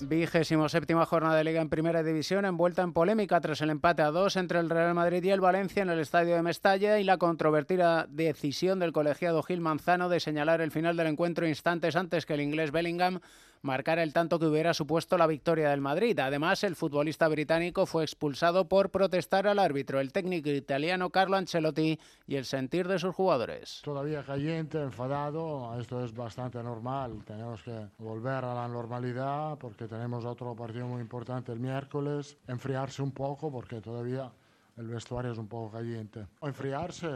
Vigésimo séptima jornada de Liga en Primera División, envuelta en polémica tras el empate a dos entre el Real Madrid y el Valencia en el estadio de Mestalla y la controvertida decisión del colegiado Gil Manzano de señalar el final del encuentro instantes antes que el inglés Bellingham marcar el tanto que hubiera supuesto la victoria del Madrid. Además, el futbolista británico fue expulsado por protestar al árbitro, el técnico italiano Carlo Ancelotti y el sentir de sus jugadores. Todavía caliente, enfadado, esto es bastante normal. Tenemos que volver a la normalidad porque tenemos otro partido muy importante el miércoles, enfriarse un poco porque todavía el vestuario es un poco caliente. Enfriarse,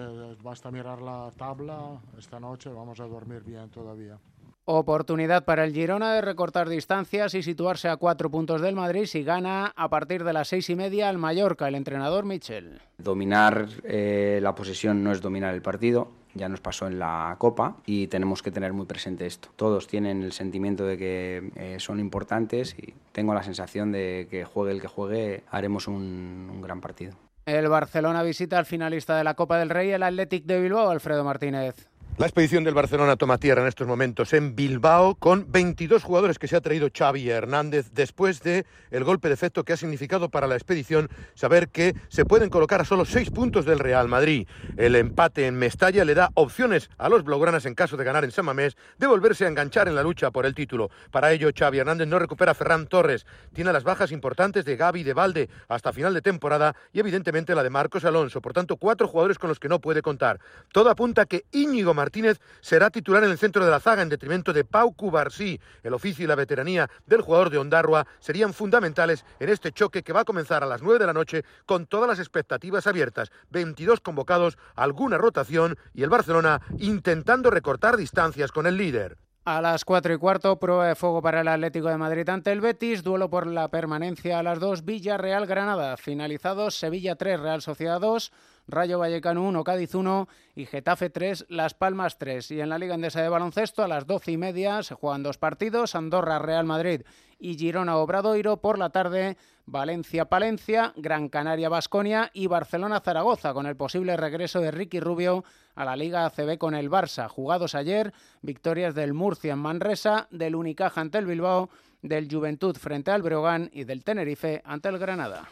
basta mirar la tabla esta noche, vamos a dormir bien todavía. Oportunidad para el Girona de recortar distancias y situarse a cuatro puntos del Madrid si gana a partir de las seis y media al Mallorca, el entrenador Michel. Dominar eh, la posesión no es dominar el partido, ya nos pasó en la Copa y tenemos que tener muy presente esto. Todos tienen el sentimiento de que eh, son importantes y tengo la sensación de que juegue el que juegue, haremos un, un gran partido. El Barcelona visita al finalista de la Copa del Rey, el Athletic de Bilbao, Alfredo Martínez. La expedición del Barcelona toma tierra en estos momentos en Bilbao con 22 jugadores que se ha traído Xavi Hernández después de el golpe de efecto que ha significado para la expedición saber que se pueden colocar a solo seis puntos del Real Madrid. El empate en Mestalla le da opciones a los blaugranas en caso de ganar en San Mamés de volverse a enganchar en la lucha por el título. Para ello Xavi Hernández no recupera a Ferran Torres, tiene las bajas importantes de Gaby de Valde hasta final de temporada y evidentemente la de Marcos Alonso, por tanto cuatro jugadores con los que no puede contar. Todo apunta que Íñigo Martínez será titular en el centro de la zaga en detrimento de Pau Cubarsí. El oficio y la veteranía del jugador de Ondarroa serían fundamentales en este choque que va a comenzar a las 9 de la noche con todas las expectativas abiertas. 22 convocados, alguna rotación y el Barcelona intentando recortar distancias con el líder. A las 4 y cuarto, prueba de fuego para el Atlético de Madrid ante el Betis, duelo por la permanencia a las 2, Villarreal-Granada, finalizados Sevilla 3, Real Sociedad 2, Rayo Vallecano 1, Cádiz 1 y Getafe 3, Las Palmas 3. Y en la Liga Endesa de Baloncesto a las 12 y media se juegan dos partidos, Andorra Real Madrid y Girona Obradoiro por la tarde, Valencia Palencia, Gran Canaria Basconia y Barcelona Zaragoza con el posible regreso de Ricky Rubio a la Liga ACB con el Barça. Jugados ayer, victorias del Murcia en Manresa, del Unicaja ante el Bilbao, del Juventud frente al Breogán y del Tenerife ante el Granada.